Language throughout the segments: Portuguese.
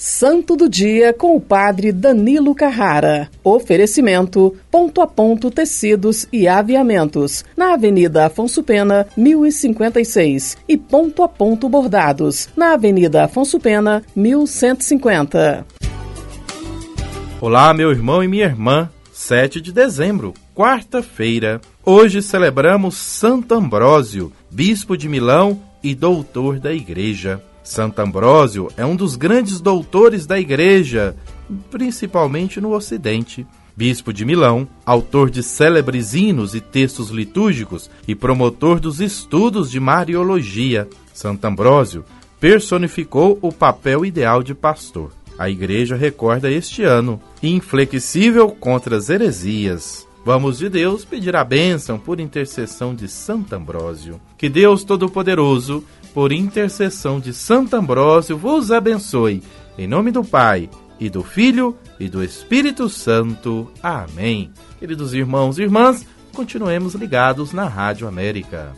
Santo do Dia com o Padre Danilo Carrara. Oferecimento: Ponto a Ponto Tecidos e Aviamentos, na Avenida Afonso Pena, 1056. E Ponto a Ponto Bordados, na Avenida Afonso Pena, 1150. Olá, meu irmão e minha irmã. 7 de dezembro, quarta-feira. Hoje celebramos Santo Ambrósio, bispo de Milão e doutor da Igreja. Santo Ambrósio é um dos grandes doutores da Igreja, principalmente no Ocidente. Bispo de Milão, autor de célebres hinos e textos litúrgicos e promotor dos estudos de Mariologia, Santo Ambrósio personificou o papel ideal de pastor. A Igreja recorda este ano, inflexível contra as heresias. Vamos de Deus pedir a bênção por intercessão de Santo Ambrósio. Que Deus Todo-Poderoso por intercessão de Santo Ambrósio, vos abençoe. Em nome do Pai, e do Filho, e do Espírito Santo. Amém. Queridos irmãos e irmãs, continuemos ligados na Rádio América.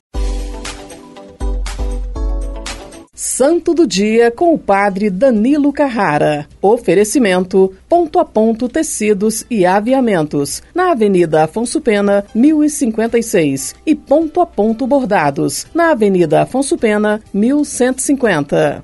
Santo do Dia com o Padre Danilo Carrara. Oferecimento: Ponto a Ponto Tecidos e Aviamentos, na Avenida Afonso Pena, 1056. E Ponto a Ponto Bordados, na Avenida Afonso Pena, 1150.